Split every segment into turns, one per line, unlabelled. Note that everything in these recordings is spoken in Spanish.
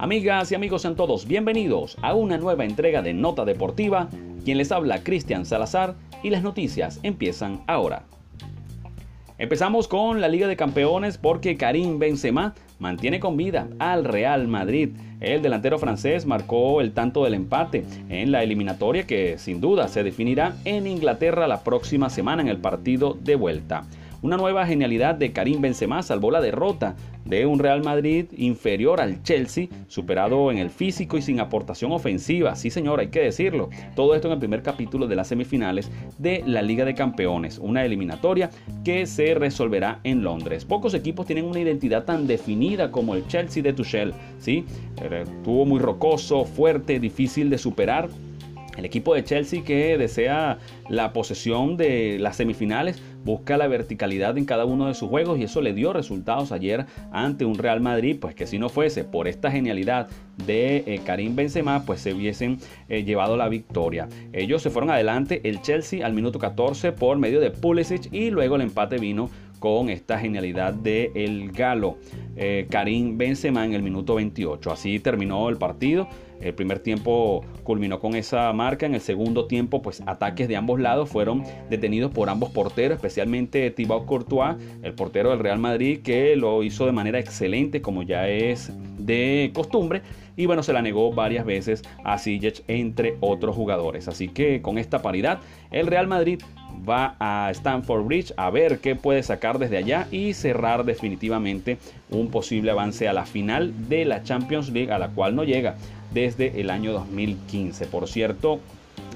Amigas y amigos sean todos bienvenidos a una nueva entrega de Nota Deportiva. Quien les habla Cristian Salazar y las noticias empiezan ahora. Empezamos con la Liga de Campeones porque Karim Benzema mantiene con vida al Real Madrid. El delantero francés marcó el tanto del empate en la eliminatoria que sin duda se definirá en Inglaterra la próxima semana en el partido de vuelta. Una nueva genialidad de Karim Benzema salvó la derrota de un Real Madrid inferior al Chelsea, superado en el físico y sin aportación ofensiva. Sí, señor, hay que decirlo. Todo esto en el primer capítulo de las semifinales de la Liga de Campeones, una eliminatoria que se resolverá en Londres. Pocos equipos tienen una identidad tan definida como el Chelsea de Tuchel, ¿sí? Estuvo muy rocoso, fuerte, difícil de superar el equipo de Chelsea que desea la posesión de las semifinales busca la verticalidad en cada uno de sus juegos y eso le dio resultados ayer ante un Real Madrid, pues que si no fuese por esta genialidad de eh, Karim Benzema, pues se hubiesen eh, llevado la victoria. Ellos se fueron adelante, el Chelsea al minuto 14 por medio de Pulisic y luego el empate vino con esta genialidad de el galo eh, Karim Benzema en el minuto 28. Así terminó el partido. El primer tiempo culminó con esa marca. En el segundo tiempo, pues ataques de ambos lados fueron detenidos por ambos porteros, especialmente Thibaut Courtois, el portero del Real Madrid, que lo hizo de manera excelente, como ya es de costumbre. Y bueno, se la negó varias veces a Ziyech, entre otros jugadores. Así que con esta paridad, el Real Madrid va a Stanford Bridge a ver qué puede sacar desde allá y cerrar definitivamente un posible avance a la final de la Champions League a la cual no llega desde el año 2015. Por cierto,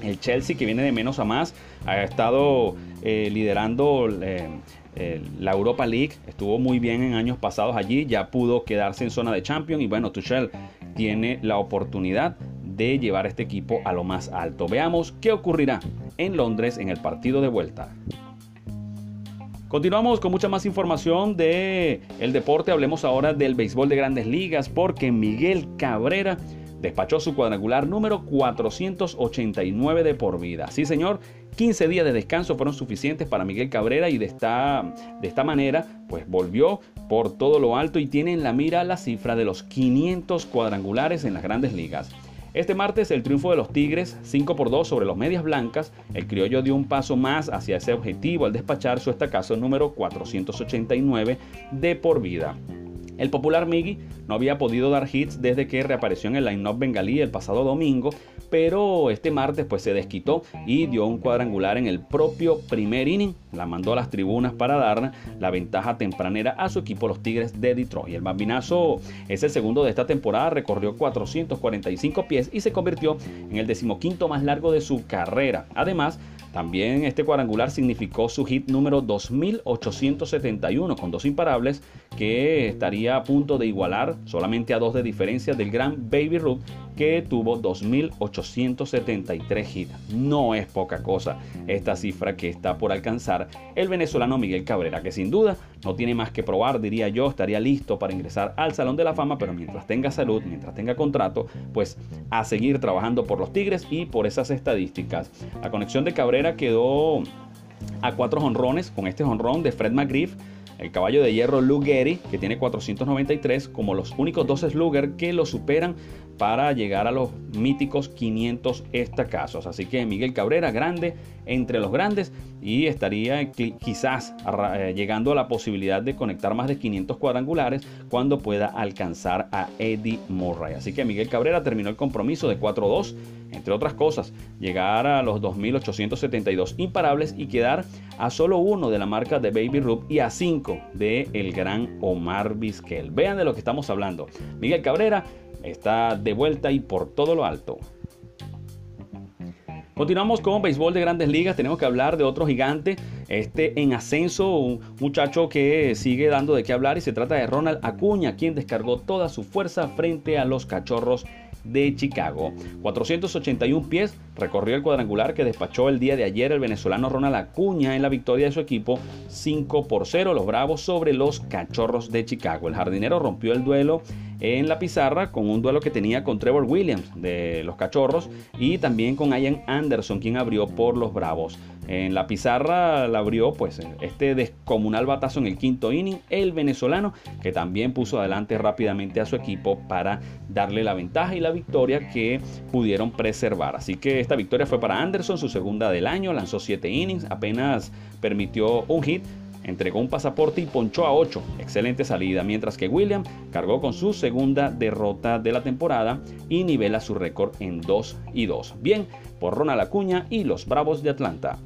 el Chelsea que viene de menos a más ha estado eh, liderando eh, eh, la Europa League, estuvo muy bien en años pasados allí, ya pudo quedarse en zona de Champions y bueno, Tuchel tiene la oportunidad de llevar este equipo a lo más alto. Veamos qué ocurrirá en Londres en el partido de vuelta. Continuamos con mucha más información de el deporte. Hablemos ahora del béisbol de Grandes Ligas porque Miguel Cabrera despachó su cuadrangular número 489 de por vida. Sí, señor, 15 días de descanso fueron suficientes para Miguel Cabrera y de esta, de esta manera pues volvió por todo lo alto y tiene en la mira la cifra de los 500 cuadrangulares en las grandes ligas. Este martes el triunfo de los Tigres 5 por 2 sobre los Medias Blancas, el criollo dio un paso más hacia ese objetivo al despachar su estacazo número 489 de por vida. El popular Miggy no había podido dar hits desde que reapareció en el line-up bengalí el pasado domingo, pero este martes pues se desquitó y dio un cuadrangular en el propio primer inning. La mandó a las tribunas para dar la ventaja tempranera a su equipo los Tigres de Detroit. El bambinazo es el segundo de esta temporada, recorrió 445 pies y se convirtió en el decimoquinto más largo de su carrera. Además, también este cuadrangular significó su hit número 2871 con dos imparables que estaría a punto de igualar solamente a dos de diferencia del gran Baby Ruth que tuvo 2.873 hits. No es poca cosa esta cifra que está por alcanzar el venezolano Miguel Cabrera, que sin duda no tiene más que probar, diría yo, estaría listo para ingresar al Salón de la Fama, pero mientras tenga salud, mientras tenga contrato, pues a seguir trabajando por los Tigres y por esas estadísticas. La conexión de Cabrera quedó a cuatro honrones con este honrón de Fred McGriff el caballo de hierro Luke Gehry, que tiene 493, como los únicos dos Slugger que lo superan para llegar a los míticos 500 estacazos. Así que Miguel Cabrera, grande entre los grandes, y estaría quizás eh, llegando a la posibilidad de conectar más de 500 cuadrangulares cuando pueda alcanzar a Eddie Murray. Así que Miguel Cabrera terminó el compromiso de 4-2 entre otras cosas, llegar a los 2.872 imparables y quedar a solo uno de la marca de Baby Ruth y a cinco de el gran Omar Vizquel. Vean de lo que estamos hablando. Miguel Cabrera está de vuelta y por todo lo alto. Continuamos con béisbol de grandes ligas. Tenemos que hablar de otro gigante, este en ascenso, un muchacho que sigue dando de qué hablar y se trata de Ronald Acuña, quien descargó toda su fuerza frente a los cachorros de Chicago. 481 pies recorrió el cuadrangular que despachó el día de ayer el venezolano Ronald Acuña en la victoria de su equipo 5 por 0 los Bravos sobre los Cachorros de Chicago. El jardinero rompió el duelo en la pizarra con un duelo que tenía con Trevor Williams de los Cachorros y también con Ian Anderson, quien abrió por los Bravos. En la pizarra la abrió pues este descomunal batazo en el quinto inning, el venezolano que también puso adelante rápidamente a su equipo para darle la ventaja y la victoria que pudieron preservar. Así que esta victoria fue para Anderson, su segunda del año, lanzó 7 innings, apenas permitió un hit, entregó un pasaporte y ponchó a 8. Excelente salida, mientras que William cargó con su segunda derrota de la temporada y nivela su récord en 2 y 2. Bien, por Ronald Acuña y los Bravos de Atlanta.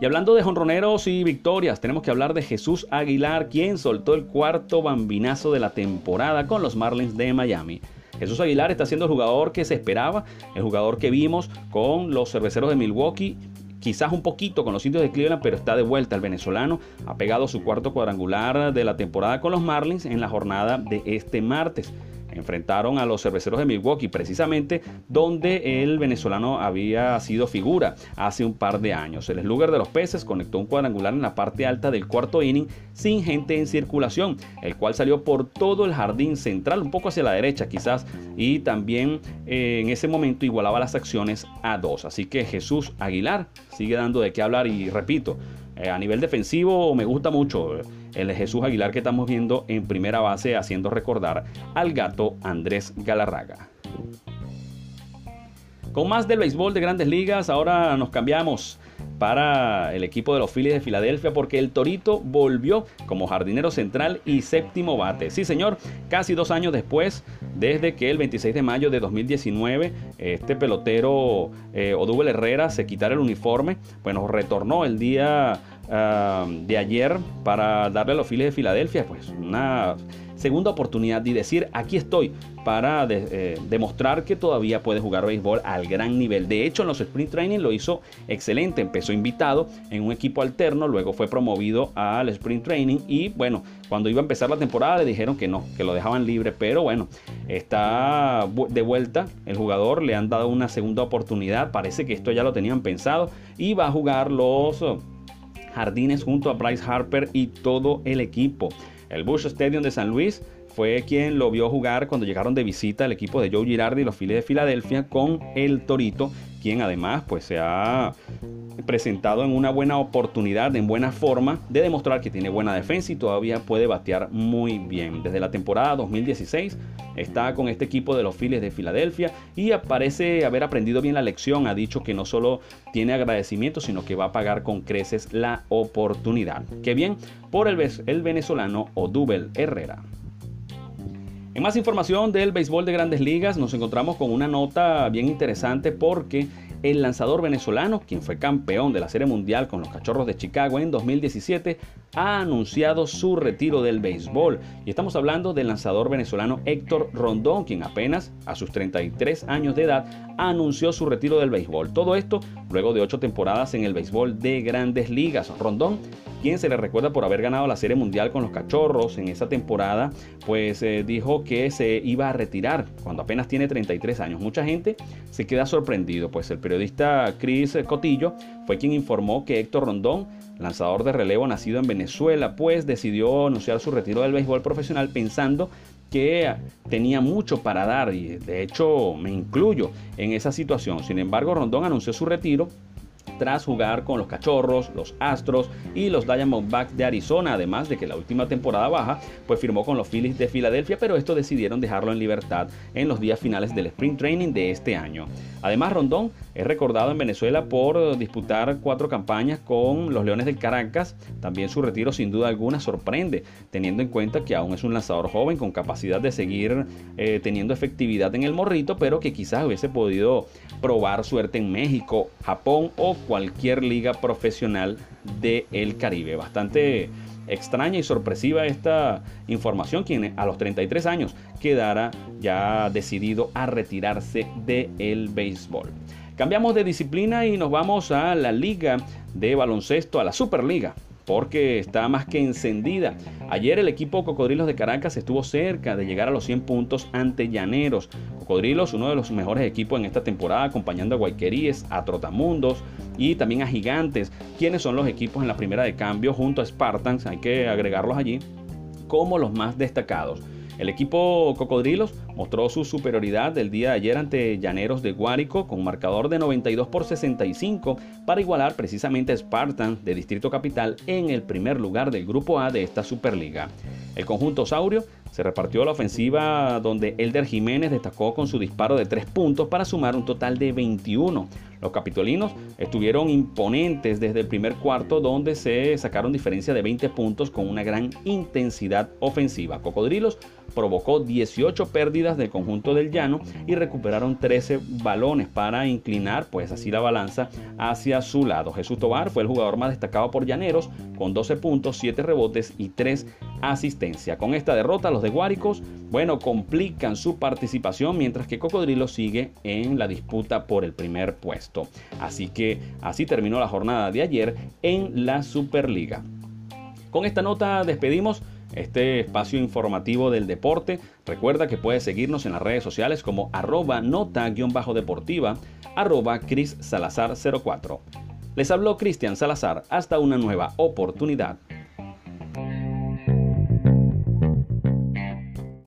Y hablando de jonroneros y victorias, tenemos que hablar de Jesús Aguilar, quien soltó el cuarto bambinazo de la temporada con los Marlins de Miami. Jesús Aguilar está siendo el jugador que se esperaba, el jugador que vimos con los cerveceros de Milwaukee quizás un poquito con los indios de Cleveland, pero está de vuelta el venezolano. Ha pegado su cuarto cuadrangular de la temporada con los Marlins en la jornada de este martes enfrentaron a los cerveceros de Milwaukee, precisamente donde el venezolano había sido figura hace un par de años. El slugger de los peces conectó un cuadrangular en la parte alta del cuarto inning sin gente en circulación, el cual salió por todo el jardín central, un poco hacia la derecha quizás, y también eh, en ese momento igualaba las acciones a dos. Así que Jesús Aguilar sigue dando de qué hablar y repito, eh, a nivel defensivo me gusta mucho el Jesús Aguilar que estamos viendo en primera base haciendo recordar al gato Andrés Galarraga. Con más del béisbol de grandes ligas, ahora nos cambiamos para el equipo de los Phillies de Filadelfia porque el Torito volvió como jardinero central y séptimo bate. Sí, señor, casi dos años después, desde que el 26 de mayo de 2019 este pelotero eh, Odubel Herrera se quitara el uniforme, bueno, retornó el día ah, de ayer para darle a los Phillies de Filadelfia pues una segunda oportunidad y decir aquí estoy para eh, demostrar que todavía puede jugar béisbol al gran nivel. De hecho, en los sprint training lo hizo excelente. Empezó invitado en un equipo alterno, luego fue promovido al sprint training y bueno, cuando iba a empezar la temporada le dijeron que no, que lo dejaban libre, pero bueno, está de vuelta el jugador, le han dado una segunda oportunidad, parece que esto ya lo tenían pensado y va a jugar los jardines junto a Bryce Harper y todo el equipo. El Bush Stadium de San Luis fue quien lo vio jugar cuando llegaron de visita el equipo de Joe Girardi y los Phillies de Filadelfia con el Torito, quien además pues se ha presentado en una buena oportunidad, en buena forma de demostrar que tiene buena defensa y todavía puede batear muy bien. Desde la temporada 2016 está con este equipo de los Phillies de Filadelfia y parece haber aprendido bien la lección. Ha dicho que no solo tiene agradecimiento, sino que va a pagar con creces la oportunidad. Qué bien por el, el venezolano Odubel Herrera. En más información del béisbol de grandes ligas, nos encontramos con una nota bien interesante porque el lanzador venezolano, quien fue campeón de la Serie Mundial con los Cachorros de Chicago en 2017, ha anunciado su retiro del béisbol. Y estamos hablando del lanzador venezolano Héctor Rondón, quien apenas a sus 33 años de edad anunció su retiro del béisbol. Todo esto luego de ocho temporadas en el béisbol de grandes ligas. Rondón quien se le recuerda por haber ganado la Serie Mundial con los Cachorros en esa temporada, pues eh, dijo que se iba a retirar cuando apenas tiene 33 años. Mucha gente se queda sorprendido, pues el periodista Chris Cotillo fue quien informó que Héctor Rondón lanzador de relevo nacido en Venezuela, pues decidió anunciar su retiro del béisbol profesional pensando que tenía mucho para dar y de hecho me incluyo en esa situación. Sin embargo, Rondón anunció su retiro tras jugar con los Cachorros, los Astros y los Diamondbacks de Arizona, además de que la última temporada baja pues firmó con los Phillies de Filadelfia, pero esto decidieron dejarlo en libertad en los días finales del Spring Training de este año. Además, Rondón es recordado en Venezuela por disputar cuatro campañas con los Leones del Caracas. También su retiro sin duda alguna sorprende, teniendo en cuenta que aún es un lanzador joven con capacidad de seguir eh, teniendo efectividad en el morrito, pero que quizás hubiese podido probar suerte en México, Japón o cualquier liga profesional del Caribe. Bastante extraña y sorpresiva esta información, quien a los 33 años quedará ya decidido a retirarse del béisbol. Cambiamos de disciplina y nos vamos a la liga de baloncesto, a la Superliga porque está más que encendida. Ayer el equipo Cocodrilos de Caracas estuvo cerca de llegar a los 100 puntos ante Llaneros. Cocodrilos, uno de los mejores equipos en esta temporada, acompañando a Guayqueríes, a Trotamundos y también a Gigantes, quienes son los equipos en la primera de cambio junto a Spartans, hay que agregarlos allí, como los más destacados. El equipo Cocodrilos mostró su superioridad el día de ayer ante Llaneros de Guárico con marcador de 92 por 65 para igualar precisamente a Spartan de Distrito Capital en el primer lugar del Grupo A de esta Superliga. El conjunto Saurio se repartió la ofensiva donde Elder Jiménez destacó con su disparo de 3 puntos para sumar un total de 21. Los capitolinos estuvieron imponentes desde el primer cuarto donde se sacaron diferencia de 20 puntos con una gran intensidad ofensiva. Cocodrilos provocó 18 pérdidas del conjunto del llano y recuperaron 13 balones para inclinar pues así la balanza hacia su lado. Jesús Tobar fue el jugador más destacado por Llaneros con 12 puntos, 7 rebotes y 3 asistencias. Con esta derrota los de Guáricos, bueno, complican su participación mientras que Cocodrilo sigue en la disputa por el primer puesto. Así que así terminó la jornada de ayer en la Superliga. Con esta nota despedimos este espacio informativo del deporte. Recuerda que puedes seguirnos en las redes sociales como arroba nota-deportiva, arroba Cris Salazar 04. Les habló Cristian Salazar. Hasta una nueva oportunidad.